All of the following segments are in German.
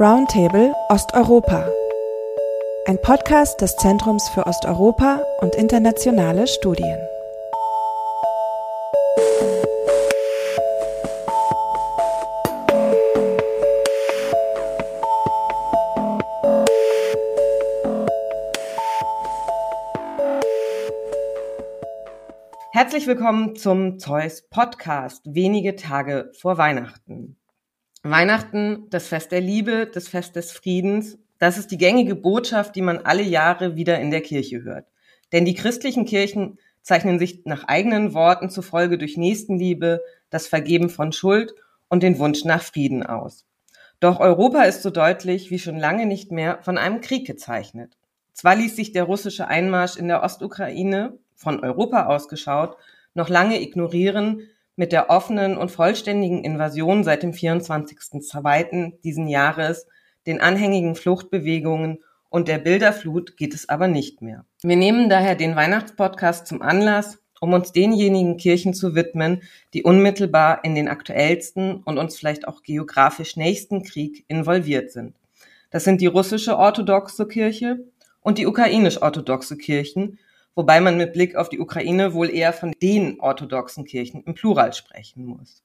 Roundtable Osteuropa. Ein Podcast des Zentrums für Osteuropa und internationale Studien. Herzlich willkommen zum Zeus Podcast, wenige Tage vor Weihnachten. Weihnachten, das Fest der Liebe, das Fest des Friedens, das ist die gängige Botschaft, die man alle Jahre wieder in der Kirche hört. Denn die christlichen Kirchen zeichnen sich nach eigenen Worten zufolge durch Nächstenliebe, das Vergeben von Schuld und den Wunsch nach Frieden aus. Doch Europa ist so deutlich wie schon lange nicht mehr von einem Krieg gezeichnet. Zwar ließ sich der russische Einmarsch in der Ostukraine von Europa ausgeschaut noch lange ignorieren, mit der offenen und vollständigen Invasion seit dem 24.02. diesen Jahres, den anhängigen Fluchtbewegungen und der Bilderflut geht es aber nicht mehr. Wir nehmen daher den Weihnachtspodcast zum Anlass, um uns denjenigen Kirchen zu widmen, die unmittelbar in den aktuellsten und uns vielleicht auch geografisch nächsten Krieg involviert sind. Das sind die russische orthodoxe Kirche und die ukrainisch-orthodoxe Kirchen, wobei man mit Blick auf die Ukraine wohl eher von den orthodoxen Kirchen im Plural sprechen muss.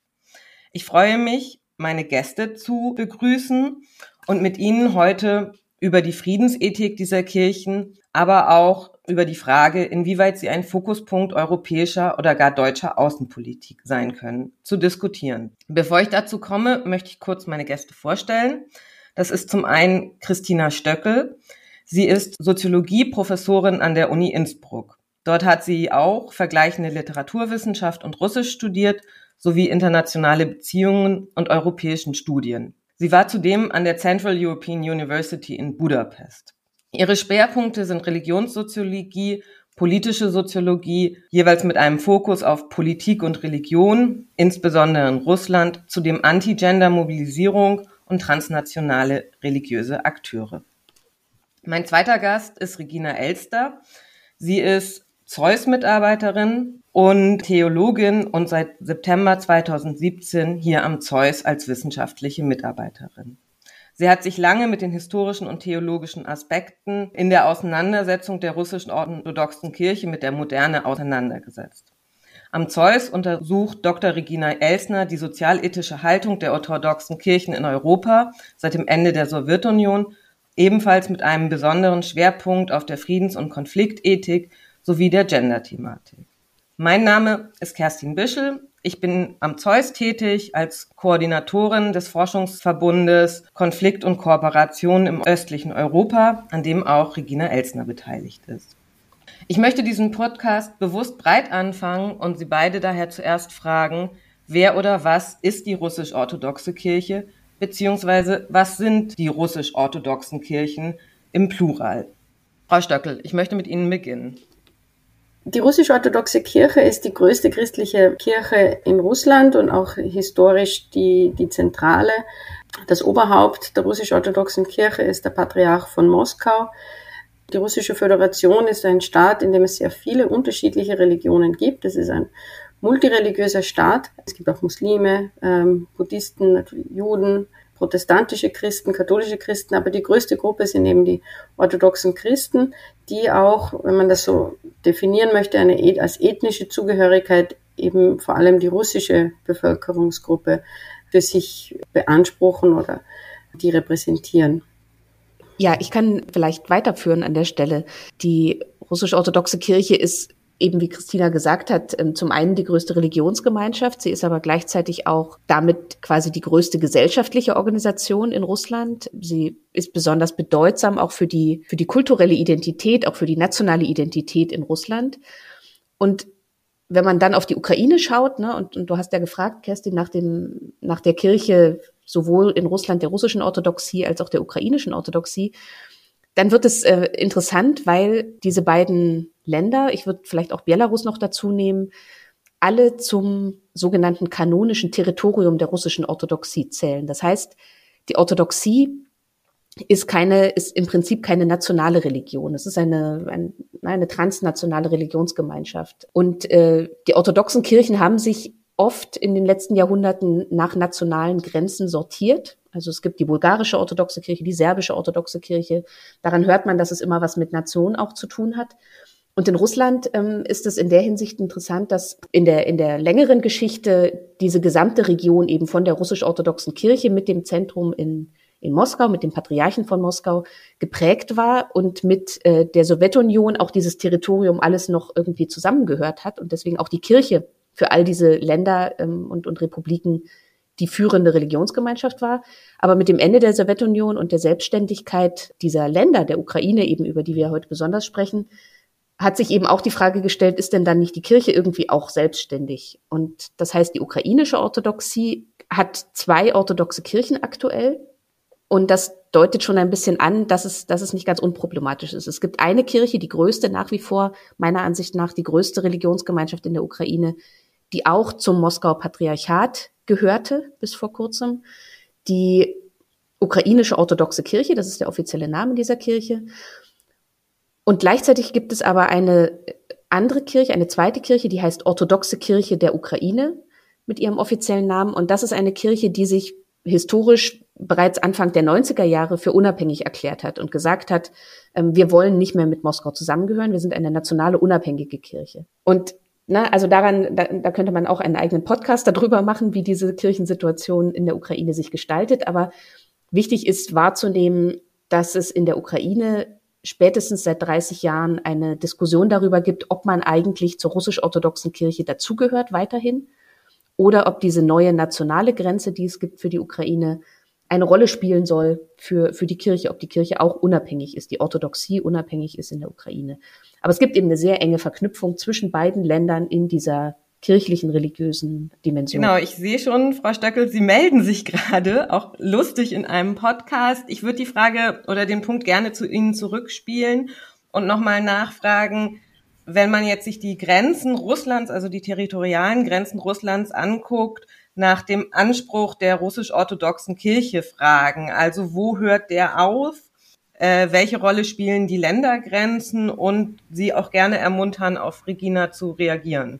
Ich freue mich, meine Gäste zu begrüßen und mit ihnen heute über die Friedensethik dieser Kirchen, aber auch über die Frage, inwieweit sie ein Fokuspunkt europäischer oder gar deutscher Außenpolitik sein können, zu diskutieren. Bevor ich dazu komme, möchte ich kurz meine Gäste vorstellen. Das ist zum einen Christina Stöckel. Sie ist Soziologie-Professorin an der Uni Innsbruck. Dort hat sie auch vergleichende Literaturwissenschaft und Russisch studiert sowie internationale Beziehungen und europäischen Studien. Sie war zudem an der Central European University in Budapest. Ihre Schwerpunkte sind Religionssoziologie, politische Soziologie, jeweils mit einem Fokus auf Politik und Religion, insbesondere in Russland, zudem Anti-Gender-Mobilisierung und transnationale religiöse Akteure. Mein zweiter Gast ist Regina Elster. Sie ist Zeus-Mitarbeiterin und Theologin und seit September 2017 hier am Zeus als wissenschaftliche Mitarbeiterin. Sie hat sich lange mit den historischen und theologischen Aspekten in der Auseinandersetzung der russischen orthodoxen Kirche mit der Moderne auseinandergesetzt. Am Zeus untersucht Dr. Regina Elsner die sozialethische Haltung der orthodoxen Kirchen in Europa seit dem Ende der Sowjetunion ebenfalls mit einem besonderen Schwerpunkt auf der Friedens- und Konfliktethik sowie der Gender-Thematik. Mein Name ist Kerstin Bischel. Ich bin am Zeus tätig als Koordinatorin des Forschungsverbundes Konflikt und Kooperation im östlichen Europa, an dem auch Regina Elsner beteiligt ist. Ich möchte diesen Podcast bewusst breit anfangen und Sie beide daher zuerst fragen, wer oder was ist die russisch-orthodoxe Kirche beziehungsweise was sind die russisch-orthodoxen Kirchen im Plural? Frau Stöckel, ich möchte mit Ihnen beginnen. Die russisch-orthodoxe Kirche ist die größte christliche Kirche in Russland und auch historisch die, die zentrale. Das Oberhaupt der russisch-orthodoxen Kirche ist der Patriarch von Moskau. Die russische Föderation ist ein Staat, in dem es sehr viele unterschiedliche Religionen gibt. Es ist ein multireligiöser Staat. Es gibt auch Muslime, ähm, Buddhisten, Juden, protestantische Christen, katholische Christen, aber die größte Gruppe sind eben die orthodoxen Christen, die auch, wenn man das so definieren möchte, eine, als ethnische Zugehörigkeit eben vor allem die russische Bevölkerungsgruppe für sich beanspruchen oder die repräsentieren. Ja, ich kann vielleicht weiterführen an der Stelle. Die russisch-orthodoxe Kirche ist eben wie Christina gesagt hat, ähm, zum einen die größte Religionsgemeinschaft, sie ist aber gleichzeitig auch damit quasi die größte gesellschaftliche Organisation in Russland. Sie ist besonders bedeutsam auch für die, für die kulturelle Identität, auch für die nationale Identität in Russland. Und wenn man dann auf die Ukraine schaut, ne, und, und du hast ja gefragt, Kerstin, nach dem, nach der Kirche sowohl in Russland der russischen Orthodoxie als auch der ukrainischen Orthodoxie, dann wird es äh, interessant, weil diese beiden Länder, ich würde vielleicht auch Belarus noch dazu nehmen, alle zum sogenannten kanonischen Territorium der russischen Orthodoxie zählen. Das heißt, die Orthodoxie ist keine, ist im Prinzip keine nationale Religion. Es ist eine, eine, eine transnationale Religionsgemeinschaft. Und äh, die orthodoxen Kirchen haben sich oft in den letzten Jahrhunderten nach nationalen Grenzen sortiert. Also es gibt die bulgarische orthodoxe Kirche, die serbische orthodoxe Kirche. Daran hört man, dass es immer was mit Nation auch zu tun hat. Und in Russland ähm, ist es in der Hinsicht interessant, dass in der, in der längeren Geschichte diese gesamte Region eben von der russisch-orthodoxen Kirche mit dem Zentrum in, in Moskau, mit dem Patriarchen von Moskau geprägt war und mit äh, der Sowjetunion auch dieses Territorium alles noch irgendwie zusammengehört hat und deswegen auch die Kirche für all diese Länder ähm, und, und Republiken die führende Religionsgemeinschaft war. Aber mit dem Ende der Sowjetunion und der Selbstständigkeit dieser Länder, der Ukraine eben, über die wir heute besonders sprechen, hat sich eben auch die Frage gestellt, ist denn dann nicht die Kirche irgendwie auch selbstständig? Und das heißt, die ukrainische Orthodoxie hat zwei orthodoxe Kirchen aktuell. Und das deutet schon ein bisschen an, dass es, dass es nicht ganz unproblematisch ist. Es gibt eine Kirche, die größte nach wie vor, meiner Ansicht nach, die größte Religionsgemeinschaft in der Ukraine, die auch zum Moskauer Patriarchat gehörte bis vor kurzem. Die ukrainische orthodoxe Kirche, das ist der offizielle Name dieser Kirche. Und gleichzeitig gibt es aber eine andere Kirche, eine zweite Kirche, die heißt Orthodoxe Kirche der Ukraine mit ihrem offiziellen Namen. Und das ist eine Kirche, die sich historisch bereits Anfang der 90er Jahre für unabhängig erklärt hat und gesagt hat, ähm, wir wollen nicht mehr mit Moskau zusammengehören, wir sind eine nationale unabhängige Kirche. Und na, also daran, da, da könnte man auch einen eigenen Podcast darüber machen, wie diese Kirchensituation in der Ukraine sich gestaltet. Aber wichtig ist wahrzunehmen, dass es in der Ukraine spätestens seit 30 Jahren eine Diskussion darüber gibt, ob man eigentlich zur russisch-orthodoxen Kirche dazugehört weiterhin oder ob diese neue nationale Grenze, die es gibt für die Ukraine, eine Rolle spielen soll für, für die Kirche, ob die Kirche auch unabhängig ist, die Orthodoxie unabhängig ist in der Ukraine. Aber es gibt eben eine sehr enge Verknüpfung zwischen beiden Ländern in dieser kirchlichen, religiösen Dimension. Genau, ich sehe schon, Frau Stöckel, Sie melden sich gerade, auch lustig in einem Podcast. Ich würde die Frage oder den Punkt gerne zu Ihnen zurückspielen und nochmal nachfragen, wenn man jetzt sich die Grenzen Russlands, also die territorialen Grenzen Russlands anguckt, nach dem Anspruch der russisch-orthodoxen Kirche fragen. Also wo hört der auf? Äh, welche Rolle spielen die Ländergrenzen und Sie auch gerne ermuntern, auf Regina zu reagieren?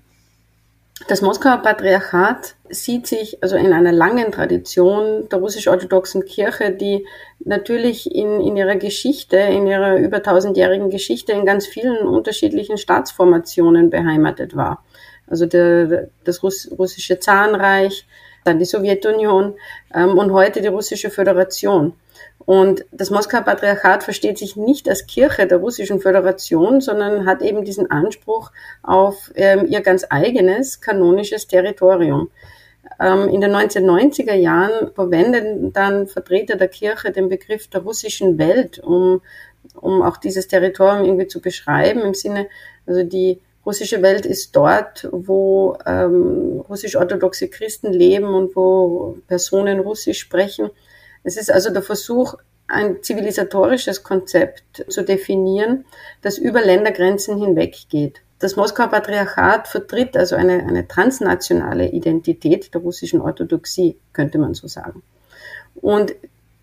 Das Moskauer Patriarchat sieht sich also in einer langen Tradition der russisch-orthodoxen Kirche, die natürlich in, in ihrer Geschichte, in ihrer über tausendjährigen Geschichte in ganz vielen unterschiedlichen Staatsformationen beheimatet war. Also der, das Russ, russische Zahnreich, dann die Sowjetunion ähm, und heute die russische Föderation. Und das Moskauer Patriarchat versteht sich nicht als Kirche der Russischen Föderation, sondern hat eben diesen Anspruch auf ähm, ihr ganz eigenes kanonisches Territorium. Ähm, in den 1990er Jahren verwenden dann Vertreter der Kirche den Begriff der russischen Welt, um, um auch dieses Territorium irgendwie zu beschreiben, im Sinne, also die russische Welt ist dort, wo ähm, russisch-orthodoxe Christen leben und wo Personen Russisch sprechen. Es ist also der Versuch, ein zivilisatorisches Konzept zu definieren, das über Ländergrenzen hinweggeht. Das Moskauer Patriarchat vertritt also eine, eine transnationale Identität der russischen Orthodoxie, könnte man so sagen. Und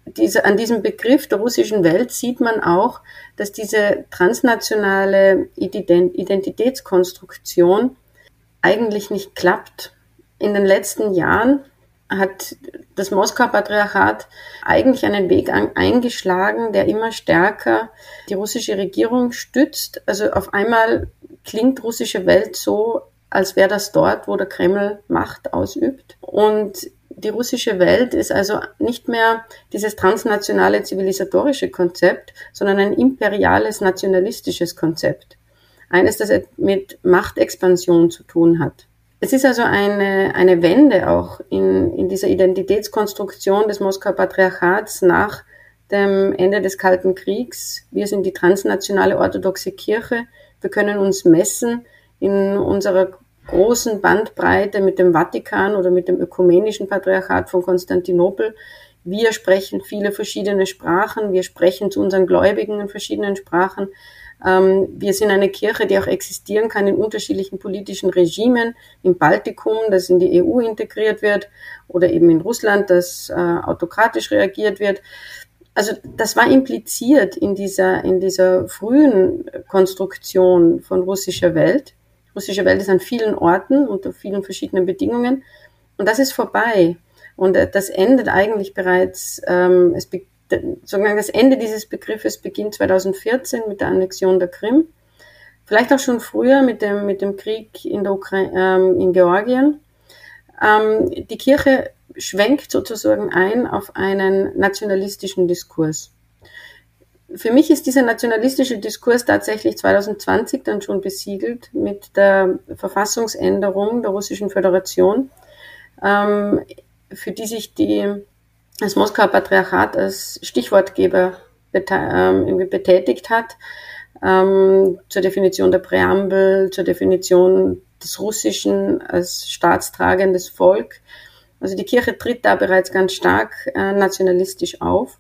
diese, an diesem Begriff der russischen Welt sieht man auch, dass diese transnationale Identitätskonstruktion eigentlich nicht klappt. In den letzten Jahren hat das Moskauer Patriarchat eigentlich einen Weg eingeschlagen, der immer stärker die russische Regierung stützt. Also auf einmal klingt russische Welt so, als wäre das dort, wo der Kreml Macht ausübt. Und die russische Welt ist also nicht mehr dieses transnationale zivilisatorische Konzept, sondern ein imperiales nationalistisches Konzept. Eines, das mit Machtexpansion zu tun hat. Es ist also eine, eine Wende auch in, in dieser Identitätskonstruktion des Moskauer Patriarchats nach dem Ende des Kalten Kriegs. Wir sind die transnationale orthodoxe Kirche. Wir können uns messen in unserer großen Bandbreite mit dem Vatikan oder mit dem ökumenischen Patriarchat von Konstantinopel. Wir sprechen viele verschiedene Sprachen. Wir sprechen zu unseren Gläubigen in verschiedenen Sprachen. Ähm, wir sind eine Kirche, die auch existieren kann in unterschiedlichen politischen Regimen, im Baltikum, das in die EU integriert wird, oder eben in Russland, das äh, autokratisch reagiert wird. Also das war impliziert in dieser, in dieser frühen Konstruktion von russischer Welt. russische Welt ist an vielen Orten unter vielen verschiedenen Bedingungen. Und das ist vorbei. Und äh, das endet eigentlich bereits, ähm, es sozusagen das Ende dieses Begriffes beginnt 2014 mit der Annexion der Krim. Vielleicht auch schon früher mit dem, mit dem Krieg in, der Ukraine, ähm, in Georgien. Ähm, die Kirche schwenkt sozusagen ein auf einen nationalistischen Diskurs. Für mich ist dieser nationalistische Diskurs tatsächlich 2020 dann schon besiegelt mit der Verfassungsänderung der Russischen Föderation, ähm, für die sich die, das Moskauer Patriarchat als Stichwortgeber ähm, betätigt hat, ähm, zur Definition der Präambel, zur Definition des Russischen als staatstragendes Volk. Also die Kirche tritt da bereits ganz stark äh, nationalistisch auf,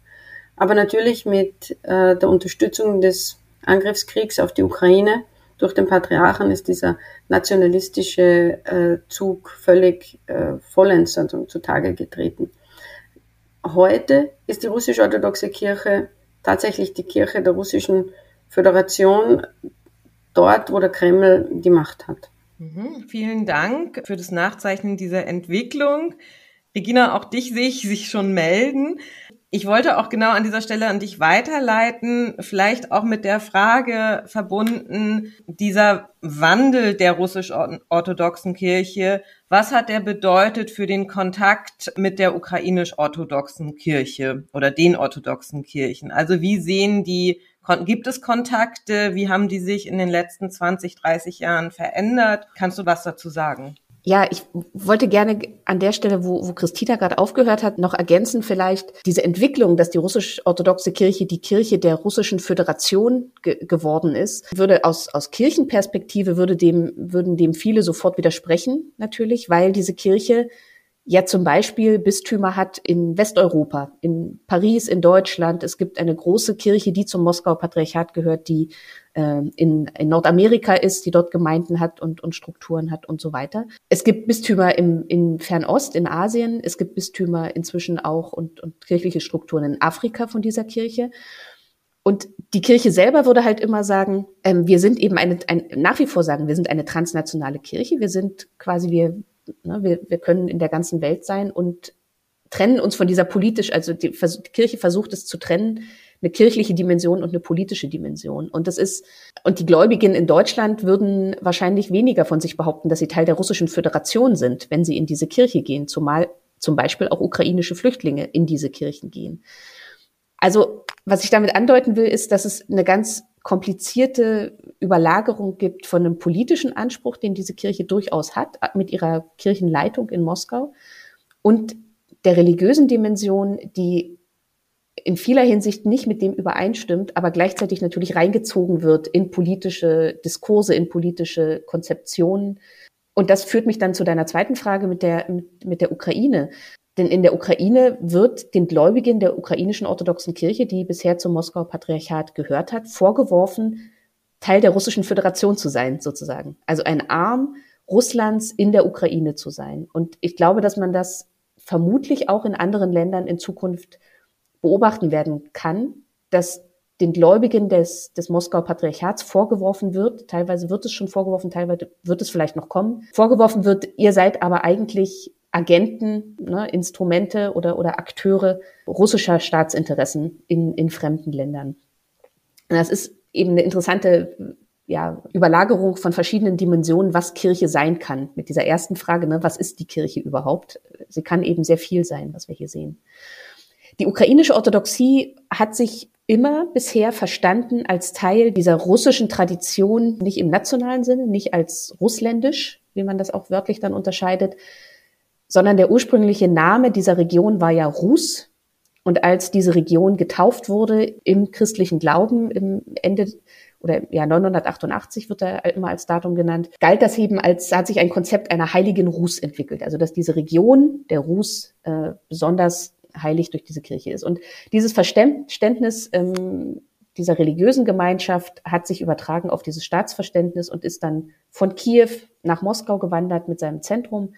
aber natürlich mit äh, der Unterstützung des Angriffskriegs auf die Ukraine durch den Patriarchen ist dieser nationalistische äh, Zug völlig äh, vollends also zutage getreten. Heute ist die russisch-orthodoxe Kirche tatsächlich die Kirche der russischen Föderation, dort, wo der Kreml die Macht hat. Mhm, vielen Dank für das Nachzeichnen dieser Entwicklung. Regina, auch dich sehe ich sich schon melden. Ich wollte auch genau an dieser Stelle an dich weiterleiten, vielleicht auch mit der Frage verbunden, dieser Wandel der russisch-orthodoxen Kirche, was hat der bedeutet für den Kontakt mit der ukrainisch-orthodoxen Kirche oder den orthodoxen Kirchen? Also wie sehen die Gibt es Kontakte? Wie haben die sich in den letzten 20, 30 Jahren verändert? Kannst du was dazu sagen? Ja, ich wollte gerne an der Stelle, wo, wo Christina gerade aufgehört hat, noch ergänzen vielleicht diese Entwicklung, dass die russisch-orthodoxe Kirche die Kirche der russischen Föderation ge geworden ist, würde aus, aus Kirchenperspektive würde dem, würden dem viele sofort widersprechen, natürlich, weil diese Kirche ja zum Beispiel Bistümer hat in Westeuropa, in Paris, in Deutschland. Es gibt eine große Kirche, die zum Moskauer Patriarchat gehört, die in, in Nordamerika ist, die dort Gemeinden hat und, und Strukturen hat und so weiter. Es gibt Bistümer im, in Fernost, in Asien. Es gibt Bistümer inzwischen auch und, und kirchliche Strukturen in Afrika von dieser Kirche. Und die Kirche selber würde halt immer sagen, ähm, wir sind eben eine, ein, nach wie vor sagen, wir sind eine transnationale Kirche. Wir sind quasi, wir, Ne, wir, wir können in der ganzen Welt sein und trennen uns von dieser politisch, also die, die Kirche versucht es zu trennen, eine kirchliche Dimension und eine politische Dimension. Und das ist, und die Gläubigen in Deutschland würden wahrscheinlich weniger von sich behaupten, dass sie Teil der russischen Föderation sind, wenn sie in diese Kirche gehen, zumal zum Beispiel auch ukrainische Flüchtlinge in diese Kirchen gehen. Also, was ich damit andeuten will, ist, dass es eine ganz komplizierte Überlagerung gibt von einem politischen Anspruch, den diese Kirche durchaus hat, mit ihrer Kirchenleitung in Moskau, und der religiösen Dimension, die in vieler Hinsicht nicht mit dem übereinstimmt, aber gleichzeitig natürlich reingezogen wird in politische Diskurse, in politische Konzeptionen. Und das führt mich dann zu deiner zweiten Frage mit der, mit, der Ukraine. Denn in der Ukraine wird den Gläubigen der ukrainischen orthodoxen Kirche, die bisher zum Moskauer Patriarchat gehört hat, vorgeworfen, Teil der russischen Föderation zu sein, sozusagen. Also ein Arm Russlands in der Ukraine zu sein. Und ich glaube, dass man das vermutlich auch in anderen Ländern in Zukunft beobachten werden kann, dass den Gläubigen des, des Moskauer Patriarchats vorgeworfen wird, teilweise wird es schon vorgeworfen, teilweise wird es vielleicht noch kommen, vorgeworfen wird, ihr seid aber eigentlich Agenten, ne, Instrumente oder, oder Akteure russischer Staatsinteressen in, in fremden Ländern. Und das ist eben eine interessante ja, Überlagerung von verschiedenen Dimensionen, was Kirche sein kann. Mit dieser ersten Frage, ne, was ist die Kirche überhaupt? Sie kann eben sehr viel sein, was wir hier sehen. Die ukrainische Orthodoxie hat sich immer bisher verstanden als Teil dieser russischen Tradition, nicht im nationalen Sinne, nicht als russländisch, wie man das auch wörtlich dann unterscheidet, sondern der ursprüngliche Name dieser Region war ja Rus. Und als diese Region getauft wurde im christlichen Glauben im Ende oder ja 988 wird da immer als Datum genannt, galt das eben als hat sich ein Konzept einer heiligen Rus entwickelt, also dass diese Region der Rus äh, besonders heilig durch diese Kirche ist. Und dieses Verständnis ähm, dieser religiösen Gemeinschaft hat sich übertragen auf dieses Staatsverständnis und ist dann von Kiew nach Moskau gewandert mit seinem Zentrum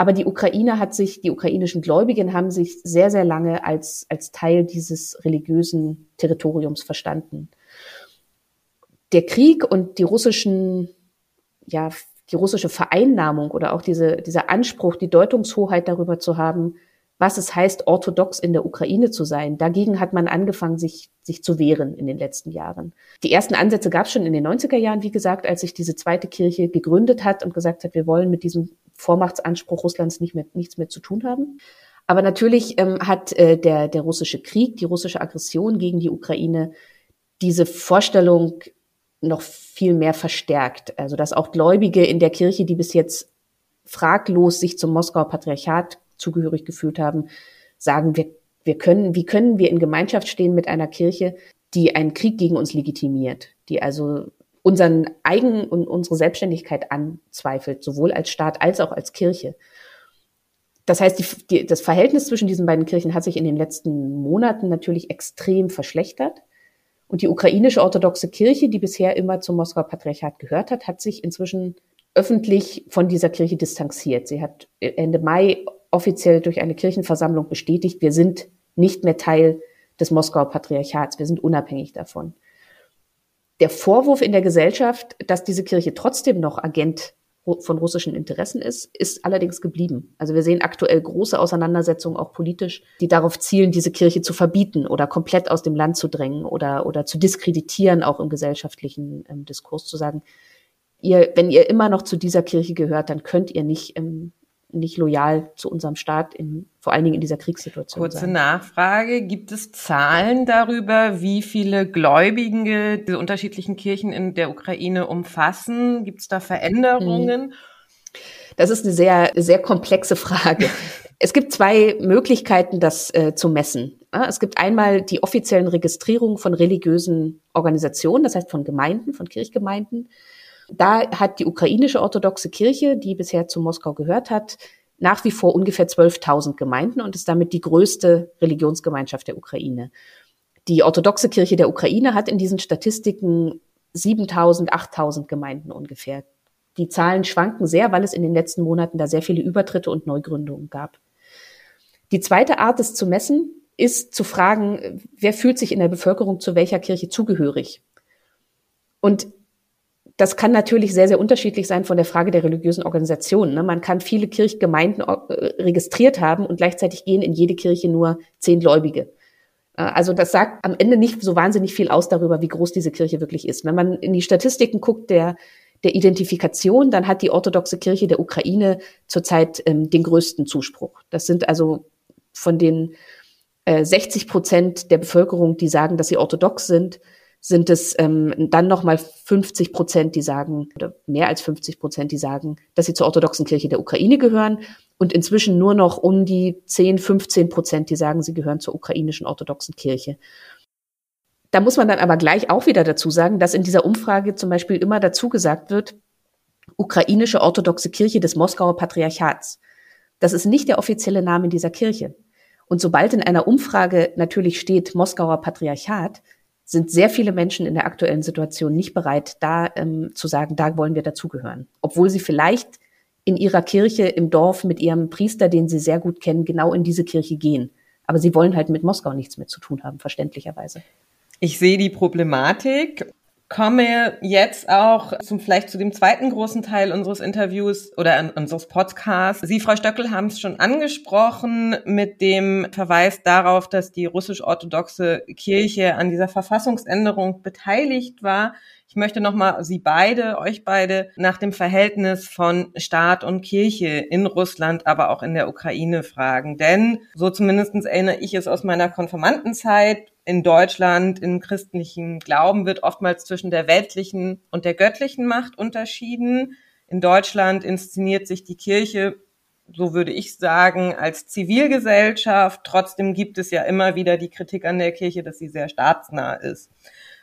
aber die Ukraine hat sich, die ukrainischen Gläubigen haben sich sehr, sehr lange als, als Teil dieses religiösen Territoriums verstanden. Der Krieg und die russischen ja, die russische Vereinnahmung oder auch diese, dieser Anspruch, die Deutungshoheit darüber zu haben, was es heißt, orthodox in der Ukraine zu sein. Dagegen hat man angefangen, sich, sich zu wehren in den letzten Jahren. Die ersten Ansätze gab es schon in den 90er Jahren, wie gesagt, als sich diese zweite Kirche gegründet hat und gesagt hat, wir wollen mit diesem Vormachtsanspruch Russlands nicht mehr, nichts mehr zu tun haben. Aber natürlich ähm, hat äh, der, der russische Krieg, die russische Aggression gegen die Ukraine diese Vorstellung noch viel mehr verstärkt. Also dass auch Gläubige in der Kirche, die bis jetzt fraglos sich zum Moskauer Patriarchat zugehörig gefühlt haben, sagen, wir, wir können, wie können wir in Gemeinschaft stehen mit einer Kirche, die einen Krieg gegen uns legitimiert, die also unseren Eigen und unsere Selbstständigkeit anzweifelt, sowohl als Staat als auch als Kirche. Das heißt, die, die, das Verhältnis zwischen diesen beiden Kirchen hat sich in den letzten Monaten natürlich extrem verschlechtert. Und die ukrainische orthodoxe Kirche, die bisher immer zum Moskauer Patriarchat gehört hat, hat sich inzwischen öffentlich von dieser Kirche distanziert. Sie hat Ende Mai offiziell durch eine Kirchenversammlung bestätigt, wir sind nicht mehr Teil des Moskauer Patriarchats, wir sind unabhängig davon. Der Vorwurf in der Gesellschaft, dass diese Kirche trotzdem noch Agent von russischen Interessen ist, ist allerdings geblieben. Also wir sehen aktuell große Auseinandersetzungen, auch politisch, die darauf zielen, diese Kirche zu verbieten oder komplett aus dem Land zu drängen oder, oder zu diskreditieren, auch im gesellschaftlichen ähm, Diskurs zu sagen, ihr, wenn ihr immer noch zu dieser Kirche gehört, dann könnt ihr nicht, ähm, nicht loyal zu unserem Staat, in, vor allen Dingen in dieser Kriegssituation Kurze sein. Nachfrage. Gibt es Zahlen darüber, wie viele Gläubige diese unterschiedlichen Kirchen in der Ukraine umfassen? Gibt es da Veränderungen? Das ist eine sehr, sehr komplexe Frage. Es gibt zwei Möglichkeiten, das äh, zu messen. Es gibt einmal die offiziellen Registrierungen von religiösen Organisationen, das heißt von Gemeinden, von Kirchgemeinden. Da hat die ukrainische orthodoxe Kirche, die bisher zu Moskau gehört hat, nach wie vor ungefähr 12.000 Gemeinden und ist damit die größte Religionsgemeinschaft der Ukraine. Die orthodoxe Kirche der Ukraine hat in diesen Statistiken 7.000, 8.000 Gemeinden ungefähr. Die Zahlen schwanken sehr, weil es in den letzten Monaten da sehr viele Übertritte und Neugründungen gab. Die zweite Art, es zu messen, ist zu fragen, wer fühlt sich in der Bevölkerung zu welcher Kirche zugehörig? Und das kann natürlich sehr, sehr unterschiedlich sein von der Frage der religiösen Organisation. Ne? Man kann viele Kirchgemeinden äh, registriert haben und gleichzeitig gehen in jede Kirche nur zehn Gläubige. Äh, also das sagt am Ende nicht so wahnsinnig viel aus darüber, wie groß diese Kirche wirklich ist. Wenn man in die Statistiken guckt der, der Identifikation, dann hat die orthodoxe Kirche der Ukraine zurzeit ähm, den größten Zuspruch. Das sind also von den äh, 60 Prozent der Bevölkerung, die sagen, dass sie orthodox sind, sind es ähm, dann nochmal 50 Prozent, die sagen, oder mehr als 50 Prozent, die sagen, dass sie zur orthodoxen Kirche der Ukraine gehören und inzwischen nur noch um die 10, 15 Prozent, die sagen, sie gehören zur ukrainischen orthodoxen Kirche. Da muss man dann aber gleich auch wieder dazu sagen, dass in dieser Umfrage zum Beispiel immer dazu gesagt wird, ukrainische orthodoxe Kirche des Moskauer Patriarchats. Das ist nicht der offizielle Name dieser Kirche. Und sobald in einer Umfrage natürlich steht Moskauer Patriarchat, sind sehr viele Menschen in der aktuellen Situation nicht bereit, da ähm, zu sagen, da wollen wir dazugehören. Obwohl sie vielleicht in ihrer Kirche im Dorf mit ihrem Priester, den sie sehr gut kennen, genau in diese Kirche gehen. Aber sie wollen halt mit Moskau nichts mehr zu tun haben, verständlicherweise. Ich sehe die Problematik komme jetzt auch zum vielleicht zu dem zweiten großen Teil unseres Interviews oder unseres Podcasts. Sie, Frau Stöckel, haben es schon angesprochen mit dem Verweis darauf, dass die russisch-orthodoxe Kirche an dieser Verfassungsänderung beteiligt war. Ich möchte nochmal Sie beide, euch beide, nach dem Verhältnis von Staat und Kirche in Russland, aber auch in der Ukraine fragen. Denn, so zumindestens erinnere ich es aus meiner Konfirmandenzeit, in Deutschland im christlichen Glauben wird oftmals zwischen der weltlichen und der göttlichen Macht unterschieden. In Deutschland inszeniert sich die Kirche, so würde ich sagen, als Zivilgesellschaft. Trotzdem gibt es ja immer wieder die Kritik an der Kirche, dass sie sehr staatsnah ist.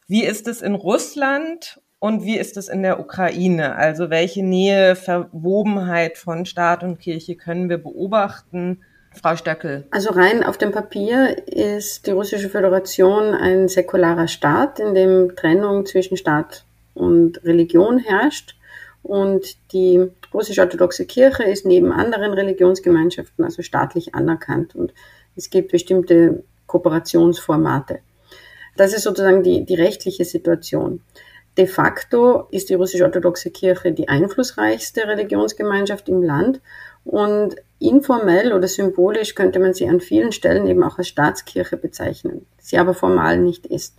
Wie ist es in Russland und wie ist es in der Ukraine? Also welche Nähe, Verwobenheit von Staat und Kirche können wir beobachten? Frau Stöckel. Also rein auf dem Papier ist die Russische Föderation ein säkularer Staat, in dem Trennung zwischen Staat und Religion herrscht. Und die russisch-orthodoxe Kirche ist neben anderen Religionsgemeinschaften also staatlich anerkannt. Und es gibt bestimmte Kooperationsformate. Das ist sozusagen die, die rechtliche Situation. de facto ist die russisch-orthodoxe Kirche die einflussreichste Religionsgemeinschaft im Land und informell oder symbolisch könnte man sie an vielen Stellen eben auch als Staatskirche bezeichnen, sie aber formal nicht ist.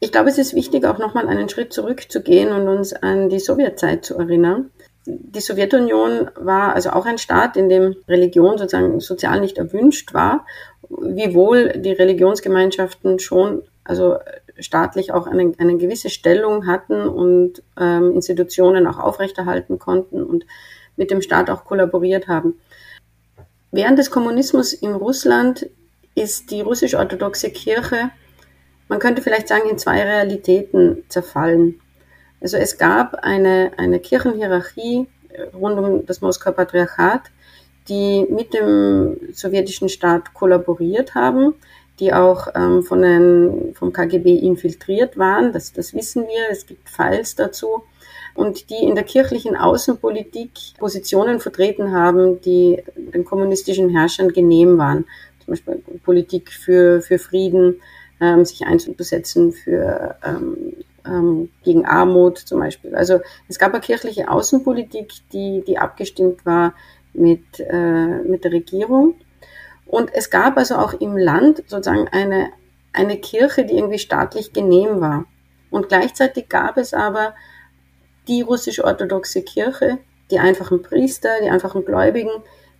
Ich glaube, es ist wichtig, auch nochmal einen Schritt zurückzugehen und uns an die Sowjetzeit zu erinnern. Die Sowjetunion war also auch ein Staat, in dem Religion sozusagen sozial nicht erwünscht war, wiewohl die Religionsgemeinschaften schon also staatlich auch eine, eine gewisse Stellung hatten und ähm, Institutionen auch aufrechterhalten konnten und mit dem Staat auch kollaboriert haben. Während des Kommunismus in Russland ist die russisch-orthodoxe Kirche, man könnte vielleicht sagen, in zwei Realitäten zerfallen. Also es gab eine, eine Kirchenhierarchie rund um das Moskauer Patriarchat, die mit dem sowjetischen Staat kollaboriert haben die auch ähm, von den, vom KGB infiltriert waren. Das, das wissen wir. Es gibt Files dazu. Und die in der kirchlichen Außenpolitik Positionen vertreten haben, die den kommunistischen Herrschern genehm waren. Zum Beispiel Politik für, für Frieden, ähm, sich einzusetzen für ähm, ähm, gegen Armut zum Beispiel. Also es gab eine kirchliche Außenpolitik, die, die abgestimmt war mit, äh, mit der Regierung. Und es gab also auch im Land sozusagen eine, eine Kirche, die irgendwie staatlich genehm war. Und gleichzeitig gab es aber die russisch-orthodoxe Kirche, die einfachen Priester, die einfachen Gläubigen,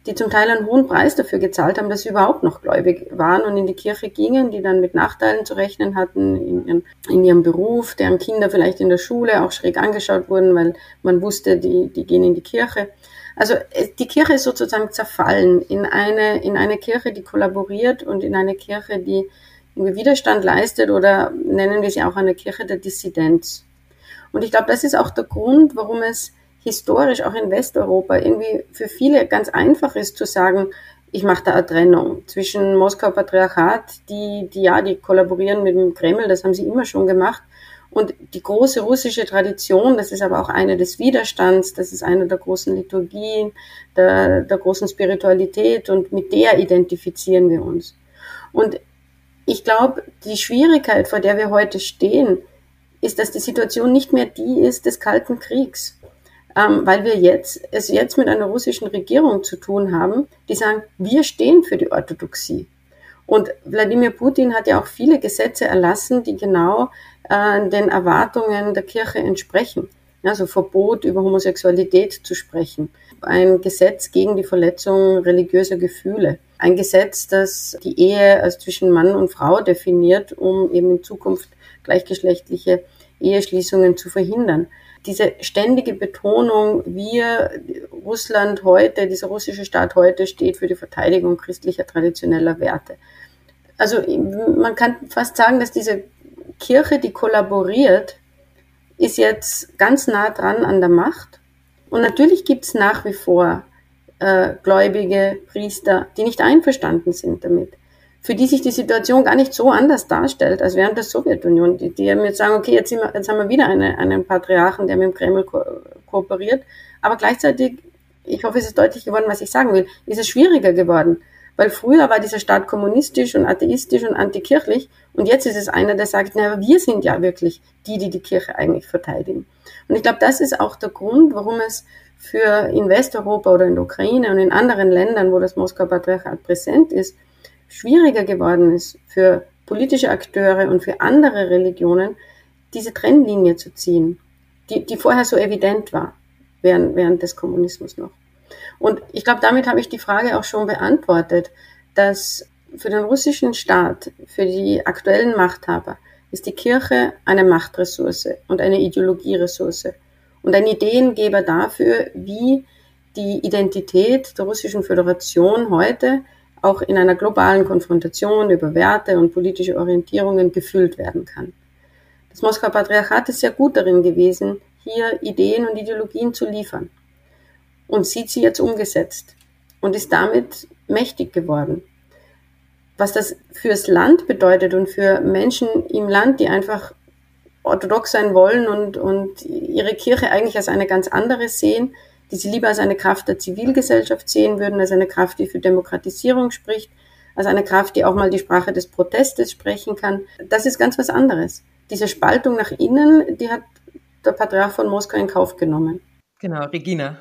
die zum Teil einen hohen Preis dafür gezahlt haben, dass sie überhaupt noch gläubig waren und in die Kirche gingen, die dann mit Nachteilen zu rechnen hatten in ihrem, in ihrem Beruf, deren Kinder vielleicht in der Schule auch schräg angeschaut wurden, weil man wusste, die, die gehen in die Kirche. Also die Kirche ist sozusagen zerfallen in eine, in eine Kirche, die kollaboriert und in eine Kirche, die Widerstand leistet oder nennen wir sie auch eine Kirche der Dissidenz. Und ich glaube, das ist auch der Grund, warum es historisch auch in Westeuropa irgendwie für viele ganz einfach ist zu sagen, ich mache da eine Trennung zwischen Moskauer Patriarchat, die, die ja, die kollaborieren mit dem Kreml, das haben sie immer schon gemacht, und die große russische Tradition, das ist aber auch eine des Widerstands, das ist eine der großen Liturgien, der, der großen Spiritualität und mit der identifizieren wir uns. Und ich glaube, die Schwierigkeit, vor der wir heute stehen, ist, dass die Situation nicht mehr die ist des Kalten Kriegs. Ähm, weil wir jetzt, es jetzt mit einer russischen Regierung zu tun haben, die sagen, wir stehen für die Orthodoxie. Und Wladimir Putin hat ja auch viele Gesetze erlassen, die genau äh, den Erwartungen der Kirche entsprechen. Also Verbot über Homosexualität zu sprechen. Ein Gesetz gegen die Verletzung religiöser Gefühle. Ein Gesetz, das die Ehe als zwischen Mann und Frau definiert, um eben in Zukunft gleichgeschlechtliche Eheschließungen zu verhindern. Diese ständige Betonung, wir, Russland heute, dieser russische Staat heute steht für die Verteidigung christlicher traditioneller Werte. Also man kann fast sagen, dass diese Kirche, die kollaboriert, ist jetzt ganz nah dran an der Macht. Und natürlich gibt es nach wie vor äh, gläubige Priester, die nicht einverstanden sind damit, für die sich die Situation gar nicht so anders darstellt als während der Sowjetunion, die, die jetzt sagen, okay, jetzt, wir, jetzt haben wir wieder eine, einen Patriarchen, der mit dem Kreml ko kooperiert, aber gleichzeitig, ich hoffe, es ist deutlich geworden, was ich sagen will, ist es schwieriger geworden, weil früher war dieser Staat kommunistisch und atheistisch und antikirchlich und jetzt ist es einer, der sagt, naja, wir sind ja wirklich die, die die Kirche eigentlich verteidigen. Und ich glaube, das ist auch der Grund, warum es für in Westeuropa oder in der Ukraine und in anderen Ländern, wo das Moskauer Patriarchat präsent ist, schwieriger geworden ist für politische Akteure und für andere Religionen, diese Trennlinie zu ziehen, die, die vorher so evident war, während, während des Kommunismus noch. Und ich glaube, damit habe ich die Frage auch schon beantwortet, dass für den russischen Staat, für die aktuellen Machthaber, ist die Kirche eine Machtressource und eine Ideologieressource und ein Ideengeber dafür, wie die Identität der russischen Föderation heute auch in einer globalen Konfrontation über Werte und politische Orientierungen gefüllt werden kann. Das Moskauer Patriarchat ist sehr gut darin gewesen, hier Ideen und Ideologien zu liefern und sieht sie jetzt umgesetzt und ist damit mächtig geworden. Was das fürs Land bedeutet und für Menschen im Land, die einfach orthodox sein wollen und, und ihre Kirche eigentlich als eine ganz andere sehen, die sie lieber als eine Kraft der Zivilgesellschaft sehen würden, als eine Kraft, die für Demokratisierung spricht, als eine Kraft, die auch mal die Sprache des Protestes sprechen kann. Das ist ganz was anderes. Diese Spaltung nach innen, die hat der Patriarch von Moskau in Kauf genommen. Genau, Regina.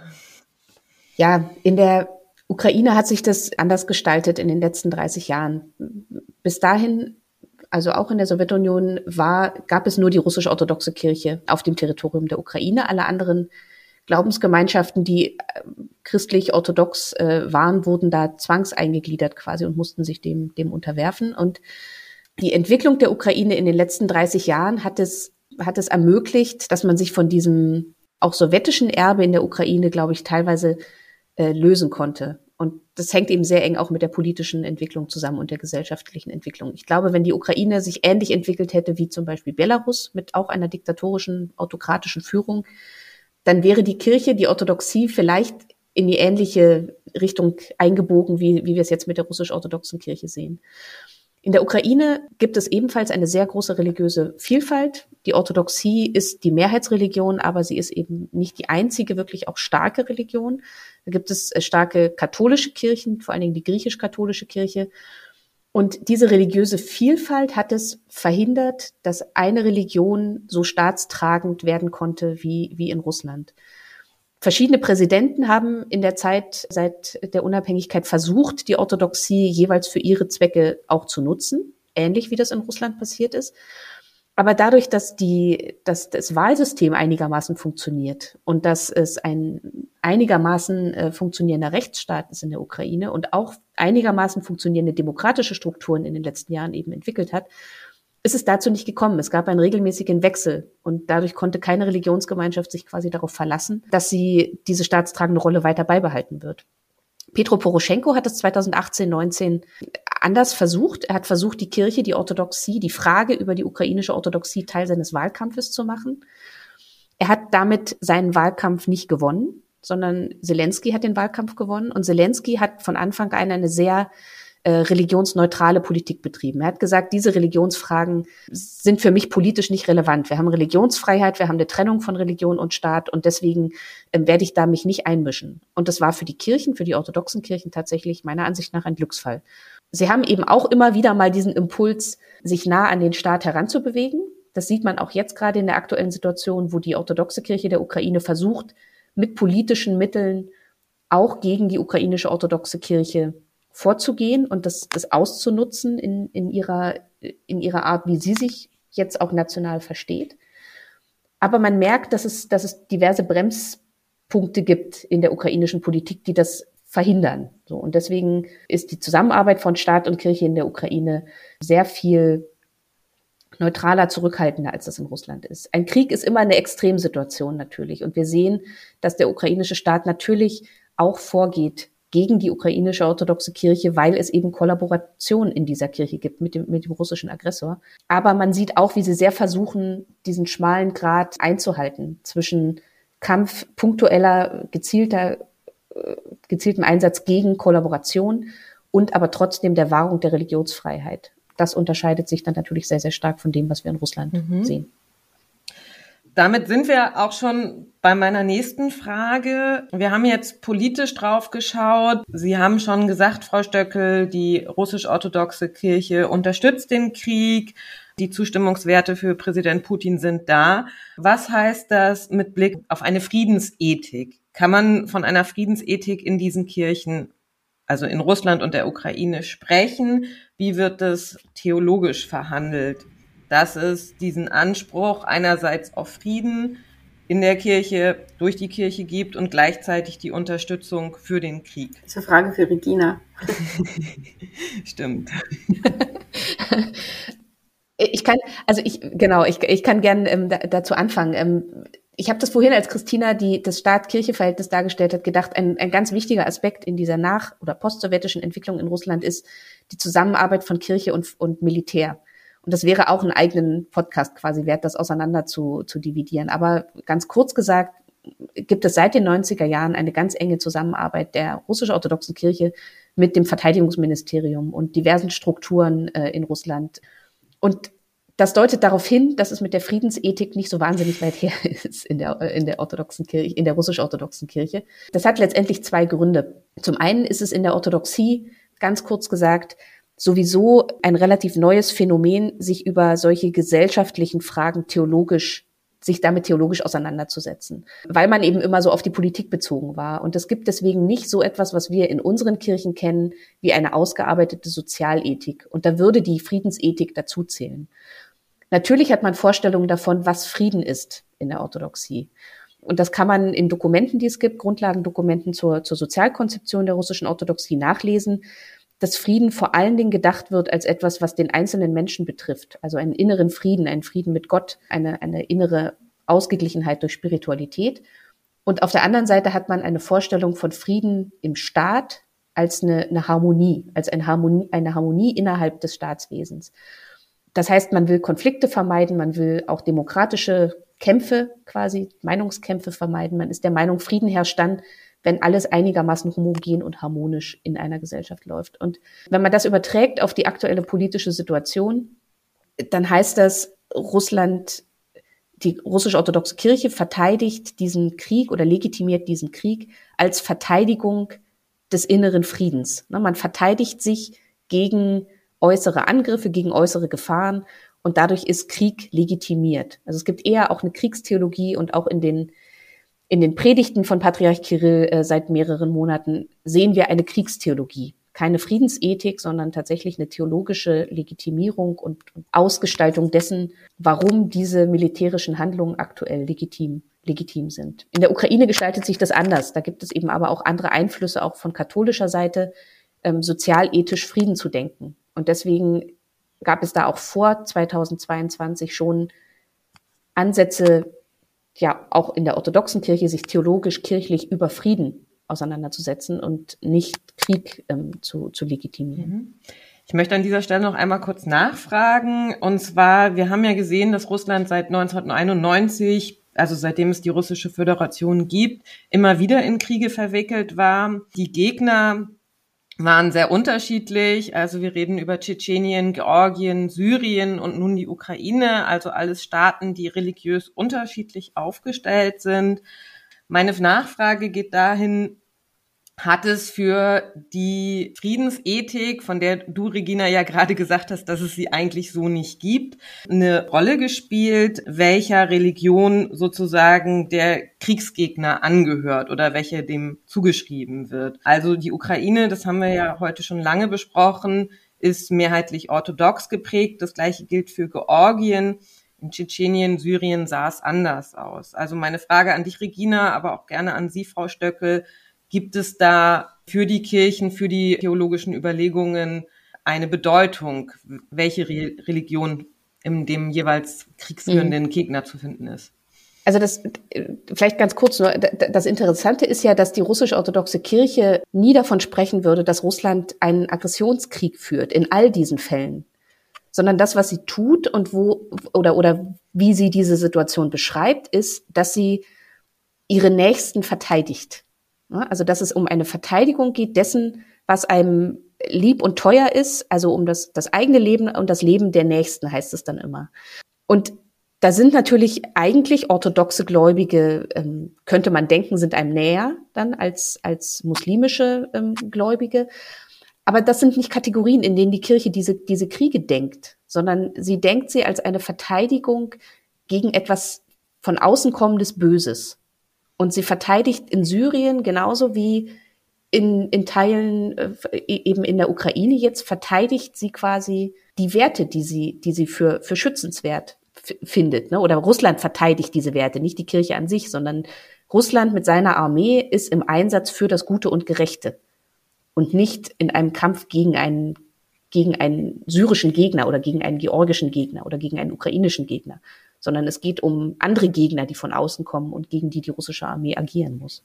Ja, in der Ukraine hat sich das anders gestaltet in den letzten 30 Jahren. Bis dahin, also auch in der Sowjetunion, war, gab es nur die russisch-orthodoxe Kirche auf dem Territorium der Ukraine. Alle anderen Glaubensgemeinschaften, die äh, christlich-orthodox äh, waren, wurden da zwangeingegliedert quasi und mussten sich dem, dem unterwerfen. Und die Entwicklung der Ukraine in den letzten 30 Jahren hat es, hat es ermöglicht, dass man sich von diesem auch sowjetischen Erbe in der Ukraine, glaube ich, teilweise äh, lösen konnte. Und das hängt eben sehr eng auch mit der politischen Entwicklung zusammen und der gesellschaftlichen Entwicklung. Ich glaube, wenn die Ukraine sich ähnlich entwickelt hätte wie zum Beispiel Belarus mit auch einer diktatorischen, autokratischen Führung, dann wäre die Kirche, die Orthodoxie vielleicht in die ähnliche Richtung eingebogen, wie, wie wir es jetzt mit der russisch-orthodoxen Kirche sehen. In der Ukraine gibt es ebenfalls eine sehr große religiöse Vielfalt. Die Orthodoxie ist die Mehrheitsreligion, aber sie ist eben nicht die einzige wirklich auch starke Religion. Da gibt es äh, starke katholische Kirchen, vor allen Dingen die griechisch-katholische Kirche. Und diese religiöse Vielfalt hat es verhindert, dass eine Religion so staatstragend werden konnte wie, wie in Russland. Verschiedene Präsidenten haben in der Zeit seit der Unabhängigkeit versucht, die Orthodoxie jeweils für ihre Zwecke auch zu nutzen, ähnlich wie das in Russland passiert ist. Aber dadurch, dass die, dass das Wahlsystem einigermaßen funktioniert und dass es ein einigermaßen äh, funktionierender Rechtsstaat ist in der Ukraine und auch einigermaßen funktionierende demokratische Strukturen in den letzten Jahren eben entwickelt hat, ist es dazu nicht gekommen. Es gab einen regelmäßigen Wechsel und dadurch konnte keine Religionsgemeinschaft sich quasi darauf verlassen, dass sie diese staatstragende Rolle weiter beibehalten wird. Petro Poroschenko hat es 2018, 19 anders versucht. Er hat versucht, die Kirche, die Orthodoxie, die Frage über die ukrainische Orthodoxie Teil seines Wahlkampfes zu machen. Er hat damit seinen Wahlkampf nicht gewonnen, sondern Zelensky hat den Wahlkampf gewonnen und Zelensky hat von Anfang an eine sehr äh, religionsneutrale Politik betrieben. Er hat gesagt, diese Religionsfragen sind für mich politisch nicht relevant. Wir haben Religionsfreiheit, wir haben eine Trennung von Religion und Staat und deswegen äh, werde ich da mich nicht einmischen. Und das war für die Kirchen, für die orthodoxen Kirchen tatsächlich meiner Ansicht nach ein Glücksfall. Sie haben eben auch immer wieder mal diesen Impuls, sich nah an den Staat heranzubewegen. Das sieht man auch jetzt gerade in der aktuellen Situation, wo die orthodoxe Kirche der Ukraine versucht, mit politischen Mitteln auch gegen die ukrainische orthodoxe Kirche vorzugehen und das, das auszunutzen in, in, ihrer, in ihrer Art, wie sie sich jetzt auch national versteht. Aber man merkt, dass es, dass es diverse Bremspunkte gibt in der ukrainischen Politik, die das verhindern. So, und deswegen ist die Zusammenarbeit von Staat und Kirche in der Ukraine sehr viel neutraler, zurückhaltender, als das in Russland ist. Ein Krieg ist immer eine Extremsituation natürlich. Und wir sehen, dass der ukrainische Staat natürlich auch vorgeht gegen die ukrainische orthodoxe Kirche, weil es eben Kollaboration in dieser Kirche gibt mit dem, mit dem russischen Aggressor. Aber man sieht auch, wie sie sehr versuchen, diesen schmalen Grad einzuhalten zwischen Kampf punktueller, gezielter, gezieltem Einsatz gegen Kollaboration und aber trotzdem der Wahrung der Religionsfreiheit. Das unterscheidet sich dann natürlich sehr, sehr stark von dem, was wir in Russland mhm. sehen. Damit sind wir auch schon bei meiner nächsten Frage. Wir haben jetzt politisch drauf geschaut. Sie haben schon gesagt, Frau Stöckel, die russisch-orthodoxe Kirche unterstützt den Krieg. Die Zustimmungswerte für Präsident Putin sind da. Was heißt das mit Blick auf eine Friedensethik? Kann man von einer Friedensethik in diesen Kirchen, also in Russland und der Ukraine, sprechen? Wie wird das theologisch verhandelt? dass es diesen Anspruch einerseits auf Frieden in der Kirche, durch die Kirche gibt und gleichzeitig die Unterstützung für den Krieg. Das ist eine Frage für Regina. Stimmt. Ich kann, also ich, genau, ich, ich kann gern ähm, da, dazu anfangen. Ähm, ich habe das vorhin, als Christina die, das Staat-Kirche-Verhältnis dargestellt hat, gedacht, ein, ein ganz wichtiger Aspekt in dieser nach- oder postsowjetischen Entwicklung in Russland ist die Zusammenarbeit von Kirche und, und Militär. Und das wäre auch einen eigenen Podcast quasi wert, das auseinander zu, zu dividieren. Aber ganz kurz gesagt, gibt es seit den 90er Jahren eine ganz enge Zusammenarbeit der russisch-orthodoxen Kirche mit dem Verteidigungsministerium und diversen Strukturen äh, in Russland. Und das deutet darauf hin, dass es mit der Friedensethik nicht so wahnsinnig weit her ist in der, in der orthodoxen Kirche, in der russisch-orthodoxen Kirche. Das hat letztendlich zwei Gründe. Zum einen ist es in der Orthodoxie, ganz kurz gesagt, sowieso ein relativ neues Phänomen, sich über solche gesellschaftlichen Fragen theologisch sich damit theologisch auseinanderzusetzen, weil man eben immer so auf die Politik bezogen war. Und es gibt deswegen nicht so etwas, was wir in unseren Kirchen kennen, wie eine ausgearbeitete Sozialethik. Und da würde die Friedensethik dazuzählen. Natürlich hat man Vorstellungen davon, was Frieden ist in der Orthodoxie. Und das kann man in Dokumenten, die es gibt, Grundlagendokumenten zur, zur Sozialkonzeption der russischen Orthodoxie nachlesen, dass Frieden vor allen Dingen gedacht wird als etwas, was den einzelnen Menschen betrifft. Also einen inneren Frieden, einen Frieden mit Gott, eine, eine innere Ausgeglichenheit durch Spiritualität. Und auf der anderen Seite hat man eine Vorstellung von Frieden im Staat als eine, eine Harmonie, als eine Harmonie, eine Harmonie innerhalb des Staatswesens. Das heißt, man will Konflikte vermeiden, man will auch demokratische Kämpfe quasi, Meinungskämpfe vermeiden. Man ist der Meinung, Frieden herrscht dann, wenn alles einigermaßen homogen und harmonisch in einer Gesellschaft läuft. Und wenn man das überträgt auf die aktuelle politische Situation, dann heißt das, Russland, die russisch-orthodoxe Kirche verteidigt diesen Krieg oder legitimiert diesen Krieg als Verteidigung des inneren Friedens. Man verteidigt sich gegen äußere Angriffe, gegen äußere Gefahren und dadurch ist Krieg legitimiert. Also es gibt eher auch eine Kriegstheologie und auch in den, in den Predigten von Patriarch Kirill äh, seit mehreren Monaten sehen wir eine Kriegstheologie. Keine Friedensethik, sondern tatsächlich eine theologische Legitimierung und, Ausgestaltung dessen, warum diese militärischen Handlungen aktuell legitim legitim sind. In der Ukraine gestaltet sich das anders. Da gibt es eben aber auch andere Einflüsse, auch von katholischer Seite, ähm, sozialethisch Frieden zu denken. Und deswegen gab es da auch vor 2022 schon Ansätze, ja, auch in der orthodoxen Kirche, sich theologisch, kirchlich über Frieden auseinanderzusetzen und nicht Krieg ähm, zu, zu legitimieren. Mhm. Ich möchte an dieser Stelle noch einmal kurz nachfragen. Und zwar, wir haben ja gesehen, dass Russland seit 1991, also seitdem es die russische Föderation gibt, immer wieder in Kriege verwickelt war. Die Gegner waren sehr unterschiedlich. Also wir reden über Tschetschenien, Georgien, Syrien und nun die Ukraine, also alles Staaten, die religiös unterschiedlich aufgestellt sind. Meine Nachfrage geht dahin, hat es für die Friedensethik, von der du, Regina, ja gerade gesagt hast, dass es sie eigentlich so nicht gibt, eine Rolle gespielt, welcher Religion sozusagen der Kriegsgegner angehört oder welche dem zugeschrieben wird. Also die Ukraine, das haben wir ja heute schon lange besprochen, ist mehrheitlich orthodox geprägt. Das gleiche gilt für Georgien. In Tschetschenien, Syrien sah es anders aus. Also meine Frage an dich, Regina, aber auch gerne an Sie, Frau Stöckel. Gibt es da für die Kirchen, für die theologischen Überlegungen eine Bedeutung, welche Re Religion in dem jeweils kriegsführenden mhm. Gegner zu finden ist? Also das vielleicht ganz kurz nur. Das Interessante ist ja, dass die russisch-orthodoxe Kirche nie davon sprechen würde, dass Russland einen Aggressionskrieg führt in all diesen Fällen, sondern das, was sie tut und wo oder oder wie sie diese Situation beschreibt, ist, dass sie ihre Nächsten verteidigt. Also, dass es um eine Verteidigung geht dessen, was einem lieb und teuer ist, also um das, das eigene Leben und das Leben der Nächsten, heißt es dann immer. Und da sind natürlich eigentlich orthodoxe Gläubige, ähm, könnte man denken, sind einem näher dann als, als muslimische ähm, Gläubige. Aber das sind nicht Kategorien, in denen die Kirche diese, diese Kriege denkt, sondern sie denkt sie als eine Verteidigung gegen etwas von außen kommendes Böses. Und sie verteidigt in Syrien genauso wie in, in Teilen äh, e-, eben in der Ukraine jetzt verteidigt sie quasi die Werte, die sie, die sie für, für schützenswert findet. Ne? Oder Russland verteidigt diese Werte, nicht die Kirche an sich, sondern Russland mit seiner Armee ist im Einsatz für das Gute und Gerechte und nicht in einem Kampf gegen einen, gegen einen syrischen Gegner oder gegen einen georgischen Gegner oder gegen einen ukrainischen Gegner sondern es geht um andere Gegner, die von außen kommen und gegen die die russische Armee agieren muss.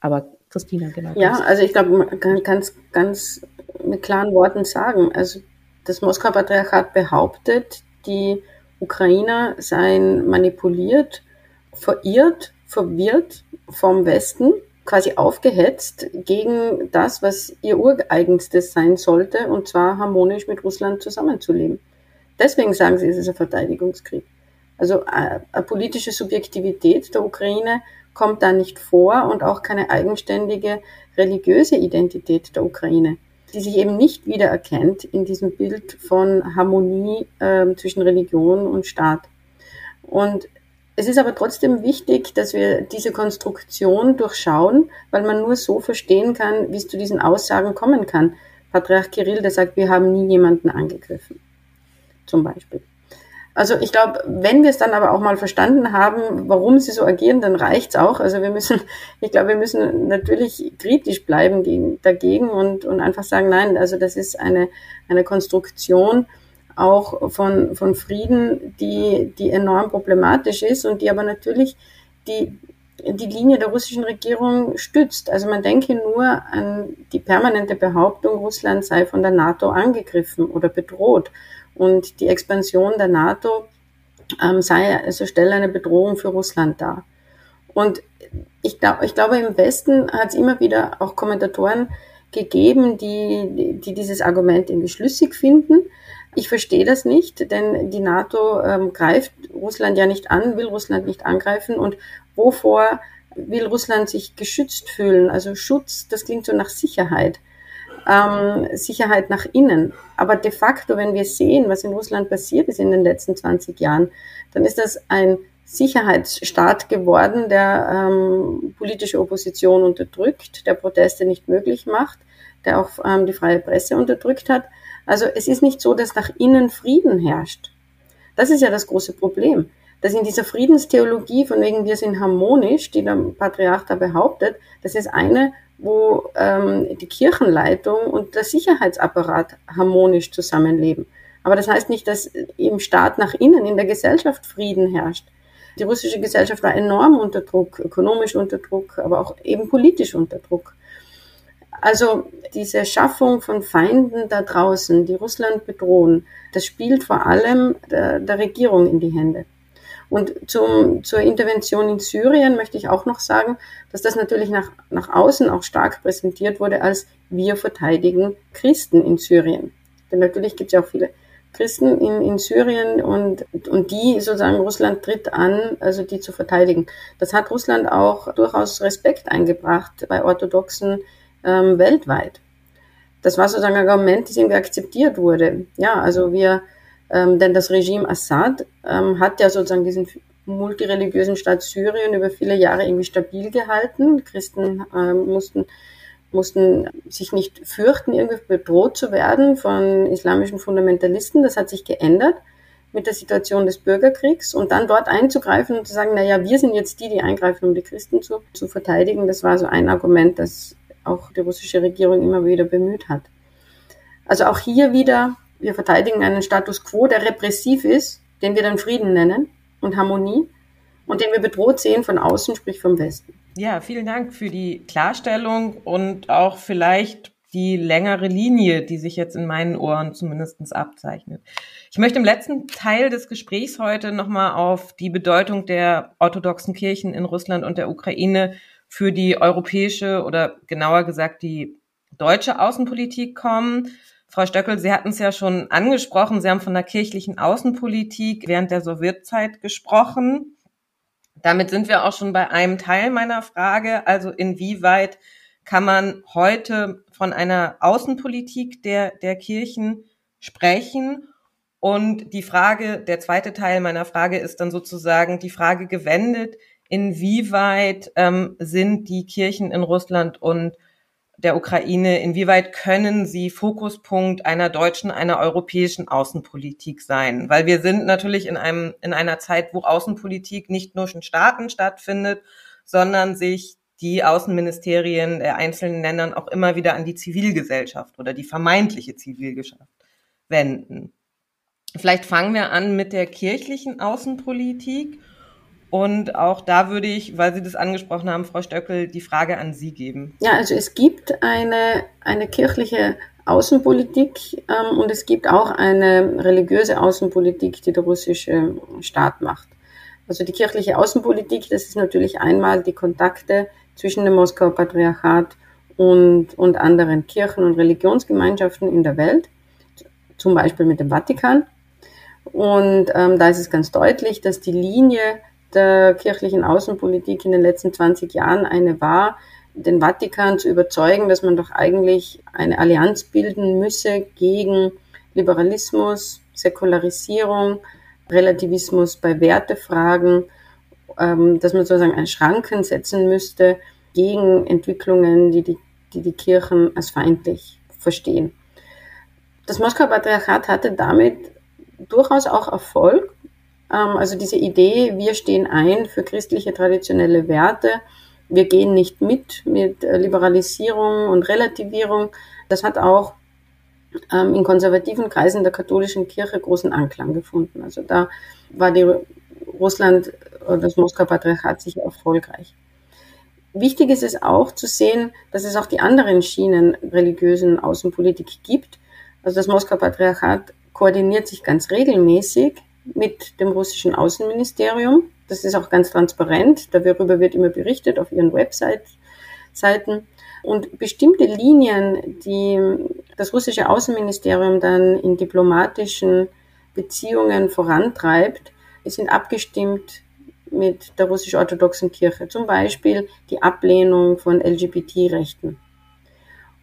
Aber Christina, genau. Ja, also ich glaube, man kann ganz, ganz mit klaren Worten sagen, also das Moskauer Patriarchat behauptet, die Ukrainer seien manipuliert, verirrt, verwirrt vom Westen, quasi aufgehetzt gegen das, was ihr ureigenstes sein sollte, und zwar harmonisch mit Russland zusammenzuleben. Deswegen sagen sie, es ist ein Verteidigungskrieg. Also äh, eine politische Subjektivität der Ukraine kommt da nicht vor und auch keine eigenständige religiöse Identität der Ukraine, die sich eben nicht wiedererkennt in diesem Bild von Harmonie äh, zwischen Religion und Staat. Und Es ist aber trotzdem wichtig, dass wir diese Konstruktion durchschauen, weil man nur so verstehen kann, wie es zu diesen Aussagen kommen kann. Patriarch Kirill, der sagt, wir haben nie jemanden angegriffen. Zum Beispiel. Also ich glaube, wenn wir es dann aber auch mal verstanden haben, warum sie so agieren, dann reicht's auch. Also wir müssen, ich glaube, wir müssen natürlich kritisch bleiben gegen, dagegen und, und einfach sagen, nein, also das ist eine, eine Konstruktion, auch von, von Frieden, die, die enorm problematisch ist und die aber natürlich die, die Linie der russischen Regierung stützt. Also man denke nur an die permanente Behauptung, Russland sei von der NATO angegriffen oder bedroht und die Expansion der NATO ähm, sei also stelle eine Bedrohung für Russland dar. Und ich, glaub, ich glaube, im Westen hat es immer wieder auch Kommentatoren gegeben, die, die dieses Argument irgendwie schlüssig finden. Ich verstehe das nicht, denn die NATO ähm, greift Russland ja nicht an, will Russland nicht angreifen. Und wovor will Russland sich geschützt fühlen? Also Schutz, das klingt so nach Sicherheit. Ähm, Sicherheit nach innen. Aber de facto, wenn wir sehen, was in Russland passiert ist in den letzten 20 Jahren, dann ist das ein Sicherheitsstaat geworden, der ähm, politische Opposition unterdrückt, der Proteste nicht möglich macht, der auch ähm, die freie Presse unterdrückt hat. Also es ist nicht so, dass nach innen Frieden herrscht. Das ist ja das große Problem. Dass in dieser Friedenstheologie, von wegen wir sind harmonisch, die der Patriarch da behauptet, das ist eine, wo ähm, die Kirchenleitung und der Sicherheitsapparat harmonisch zusammenleben. Aber das heißt nicht, dass im Staat nach innen, in der Gesellschaft Frieden herrscht. Die russische Gesellschaft war enorm unter Druck, ökonomisch unter Druck, aber auch eben politisch unter Druck. Also diese Schaffung von Feinden da draußen, die Russland bedrohen, das spielt vor allem der, der Regierung in die Hände. Und zum, zur Intervention in Syrien möchte ich auch noch sagen, dass das natürlich nach, nach außen auch stark präsentiert wurde als wir verteidigen Christen in Syrien. Denn natürlich gibt es ja auch viele Christen in, in Syrien und, und die sozusagen Russland tritt an, also die zu verteidigen. Das hat Russland auch durchaus Respekt eingebracht bei Orthodoxen ähm, weltweit. Das war sozusagen ein Argument, das irgendwie akzeptiert wurde. Ja, also wir, ähm, denn das Regime Assad ähm, hat ja sozusagen diesen multireligiösen Staat Syrien über viele Jahre irgendwie stabil gehalten. Christen ähm, mussten mussten sich nicht fürchten, irgendwie bedroht zu werden von islamischen Fundamentalisten. Das hat sich geändert mit der Situation des Bürgerkriegs und dann dort einzugreifen und zu sagen, na ja, wir sind jetzt die, die eingreifen, um die Christen zu, zu verteidigen. Das war so ein Argument, das auch die russische Regierung immer wieder bemüht hat. Also auch hier wieder, wir verteidigen einen Status quo, der repressiv ist, den wir dann Frieden nennen und Harmonie und den wir bedroht sehen von außen, sprich vom Westen. Ja, vielen Dank für die Klarstellung und auch vielleicht die längere Linie, die sich jetzt in meinen Ohren zumindest abzeichnet. Ich möchte im letzten Teil des Gesprächs heute nochmal auf die Bedeutung der orthodoxen Kirchen in Russland und der Ukraine für die europäische oder genauer gesagt die deutsche Außenpolitik kommen. Frau Stöckel, Sie hatten es ja schon angesprochen. Sie haben von der kirchlichen Außenpolitik während der Sowjetzeit gesprochen. Damit sind wir auch schon bei einem Teil meiner Frage. Also inwieweit kann man heute von einer Außenpolitik der, der Kirchen sprechen? Und die Frage, der zweite Teil meiner Frage ist dann sozusagen die Frage gewendet, inwieweit ähm, sind die Kirchen in Russland und der Ukraine, inwieweit können sie Fokuspunkt einer deutschen, einer europäischen Außenpolitik sein? Weil wir sind natürlich in einem, in einer Zeit, wo Außenpolitik nicht nur in Staaten stattfindet, sondern sich die Außenministerien der einzelnen Ländern auch immer wieder an die Zivilgesellschaft oder die vermeintliche Zivilgesellschaft wenden. Vielleicht fangen wir an mit der kirchlichen Außenpolitik und auch da würde ich, weil Sie das angesprochen haben, Frau Stöckel, die Frage an Sie geben. Ja, also es gibt eine, eine kirchliche Außenpolitik ähm, und es gibt auch eine religiöse Außenpolitik, die der russische Staat macht. Also die kirchliche Außenpolitik, das ist natürlich einmal die Kontakte zwischen dem Moskauer Patriarchat und, und anderen Kirchen und Religionsgemeinschaften in der Welt, zum Beispiel mit dem Vatikan. Und ähm, da ist es ganz deutlich, dass die Linie der kirchlichen Außenpolitik in den letzten 20 Jahren eine war, den Vatikan zu überzeugen, dass man doch eigentlich eine Allianz bilden müsse gegen Liberalismus, Säkularisierung, Relativismus bei Wertefragen ähm, dass man sozusagen einen Schranken setzen müsste gegen Entwicklungen, die die, die, die Kirchen als feindlich verstehen. Das Moskauer Patriarchat hatte damit durchaus auch Erfolg. Ähm, also diese Idee, wir stehen ein für christliche traditionelle Werte, wir gehen nicht mit mit Liberalisierung und Relativierung, das hat auch ähm, in konservativen Kreisen der katholischen Kirche großen Anklang gefunden. Also da war die Russland oder das Moskauer Patriarchat sicher erfolgreich. Wichtig ist es auch zu sehen, dass es auch die anderen Schienen religiösen Außenpolitik gibt. Also das Moskauer Patriarchat koordiniert sich ganz regelmäßig mit dem russischen Außenministerium. Das ist auch ganz transparent. Darüber wird immer berichtet auf ihren Webseiten. Und bestimmte Linien, die das russische Außenministerium dann in diplomatischen Beziehungen vorantreibt, sind abgestimmt mit der russisch-orthodoxen Kirche. Zum Beispiel die Ablehnung von LGBT-Rechten,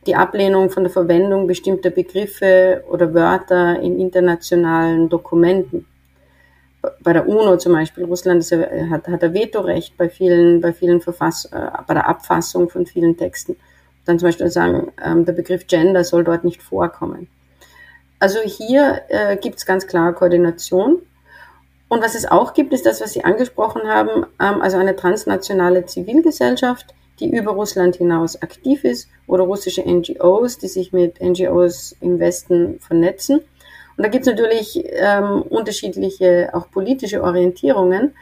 die Ablehnung von der Verwendung bestimmter Begriffe oder Wörter in internationalen Dokumenten. Bei der UNO zum Beispiel, Russland ist, hat, hat ein Vetorecht bei vielen, bei vielen Verfass, äh, bei der Abfassung von vielen Texten. Dann zum Beispiel sagen, ähm, der Begriff Gender soll dort nicht vorkommen. Also hier äh, gibt es ganz klar Koordination und was es auch gibt, ist das, was Sie angesprochen haben, ähm, also eine transnationale Zivilgesellschaft, die über Russland hinaus aktiv ist oder russische NGOs, die sich mit NGOs im Westen vernetzen. Und da gibt es natürlich ähm, unterschiedliche auch politische Orientierungen.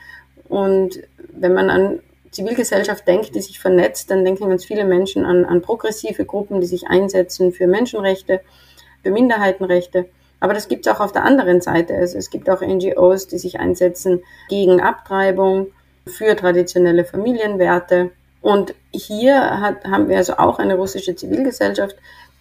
Und wenn man an Zivilgesellschaft denkt, die sich vernetzt, dann denken ganz viele Menschen an, an progressive Gruppen, die sich einsetzen für Menschenrechte, für Minderheitenrechte. Aber das gibt es auch auf der anderen Seite. Also es gibt auch NGOs, die sich einsetzen gegen Abtreibung, für traditionelle Familienwerte. Und hier hat, haben wir also auch eine russische Zivilgesellschaft,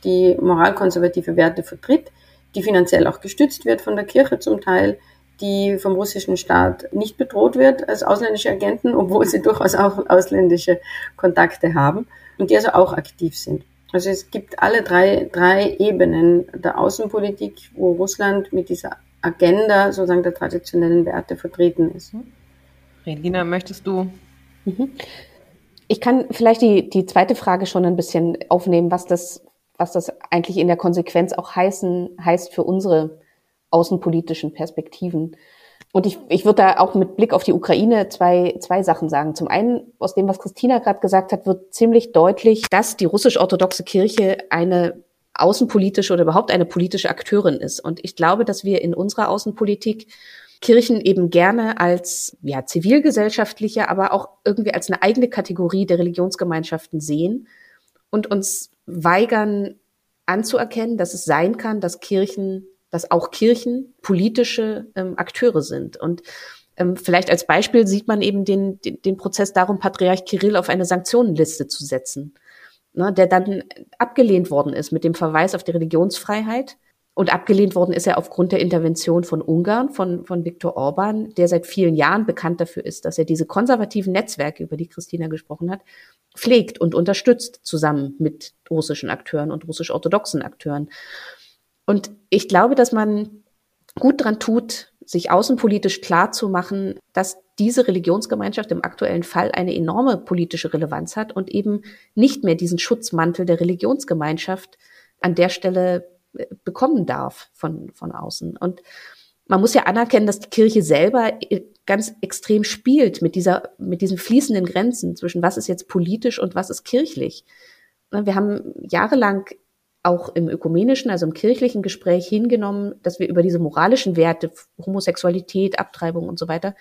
die moralkonservative Werte vertritt, die finanziell auch gestützt wird von der Kirche zum Teil, die vom russischen Staat nicht bedroht wird als ausländische Agenten, obwohl sie durchaus auch ausländische Kontakte haben und die also auch aktiv sind. Also es gibt alle drei, drei Ebenen der Außenpolitik, wo Russland mit dieser Agenda sozusagen der traditionellen Werte vertreten ist. Regina, möchtest du? Mhm. Ich kann vielleicht die, die zweite Frage schon ein bisschen aufnehmen, was das, was das eigentlich in der Konsequenz auch heißen, heißt für unsere außenpolitischen Perspektiven. Und ich, ich würde da auch mit Blick auf die Ukraine zwei, zwei Sachen sagen. Zum einen, aus dem, was Christina gerade gesagt hat, wird ziemlich deutlich, dass die russisch-orthodoxe Kirche eine außenpolitische oder überhaupt eine politische Akteurin ist. Und ich glaube, dass wir in unserer Außenpolitik Kirchen eben gerne als ja, zivilgesellschaftliche, aber auch irgendwie als eine eigene Kategorie der Religionsgemeinschaften sehen und uns weigern anzuerkennen, dass es sein kann, dass Kirchen dass auch Kirchen politische ähm, Akteure sind. Und ähm, vielleicht als Beispiel sieht man eben den, den, den Prozess darum, Patriarch Kirill auf eine Sanktionenliste zu setzen, ne, der dann abgelehnt worden ist mit dem Verweis auf die Religionsfreiheit. Und abgelehnt worden ist er aufgrund der Intervention von Ungarn, von, von Viktor Orban, der seit vielen Jahren bekannt dafür ist, dass er diese konservativen Netzwerke, über die Christina gesprochen hat, pflegt und unterstützt zusammen mit russischen Akteuren und russisch-orthodoxen Akteuren. Und ich glaube, dass man gut dran tut, sich außenpolitisch klar zu machen, dass diese Religionsgemeinschaft im aktuellen Fall eine enorme politische Relevanz hat und eben nicht mehr diesen Schutzmantel der Religionsgemeinschaft an der Stelle bekommen darf von, von außen. Und man muss ja anerkennen, dass die Kirche selber ganz extrem spielt mit dieser, mit diesen fließenden Grenzen zwischen was ist jetzt politisch und was ist kirchlich. Wir haben jahrelang auch im ökumenischen, also im kirchlichen Gespräch hingenommen, dass wir über diese moralischen Werte, Homosexualität, Abtreibung und so weiter,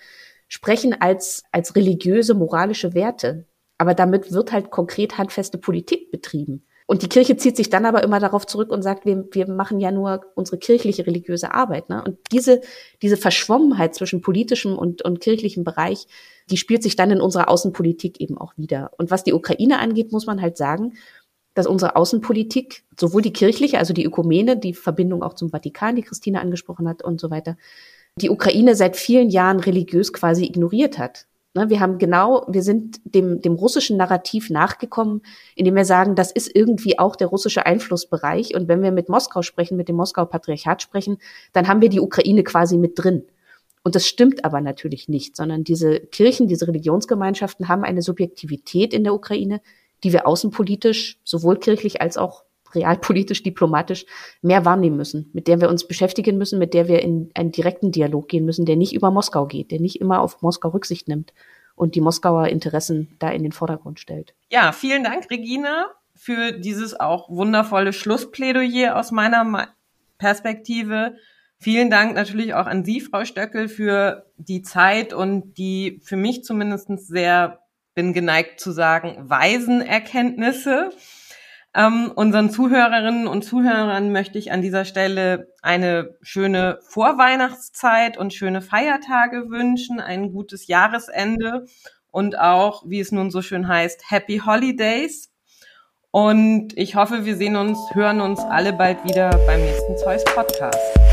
sprechen als, als religiöse, moralische Werte. Aber damit wird halt konkret handfeste Politik betrieben. Und die Kirche zieht sich dann aber immer darauf zurück und sagt, wir, wir machen ja nur unsere kirchliche, religiöse Arbeit. Ne? Und diese, diese Verschwommenheit zwischen politischem und, und kirchlichem Bereich, die spielt sich dann in unserer Außenpolitik eben auch wieder. Und was die Ukraine angeht, muss man halt sagen, dass unsere Außenpolitik, sowohl die kirchliche, also die Ökumene, die Verbindung auch zum Vatikan, die Christine angesprochen hat und so weiter, die Ukraine seit vielen Jahren religiös quasi ignoriert hat. Ne, wir haben genau, wir sind dem, dem russischen Narrativ nachgekommen, indem wir sagen, das ist irgendwie auch der russische Einflussbereich. Und wenn wir mit Moskau sprechen, mit dem Moskauer Patriarchat sprechen, dann haben wir die Ukraine quasi mit drin. Und das stimmt aber natürlich nicht, sondern diese Kirchen, diese Religionsgemeinschaften haben eine Subjektivität in der Ukraine, die wir außenpolitisch, sowohl kirchlich als auch realpolitisch, diplomatisch mehr wahrnehmen müssen, mit der wir uns beschäftigen müssen, mit der wir in einen direkten Dialog gehen müssen, der nicht über Moskau geht, der nicht immer auf Moskau Rücksicht nimmt und die Moskauer Interessen da in den Vordergrund stellt. Ja, vielen Dank, Regina, für dieses auch wundervolle Schlussplädoyer aus meiner Perspektive. Vielen Dank natürlich auch an Sie, Frau Stöckel, für die Zeit und die für mich zumindest sehr, bin geneigt zu sagen, weisen Erkenntnisse. Ähm, unseren Zuhörerinnen und Zuhörern möchte ich an dieser Stelle eine schöne Vorweihnachtszeit und schöne Feiertage wünschen, ein gutes Jahresende und auch, wie es nun so schön heißt, Happy Holidays. Und ich hoffe, wir sehen uns, hören uns alle bald wieder beim nächsten Zeus Podcast.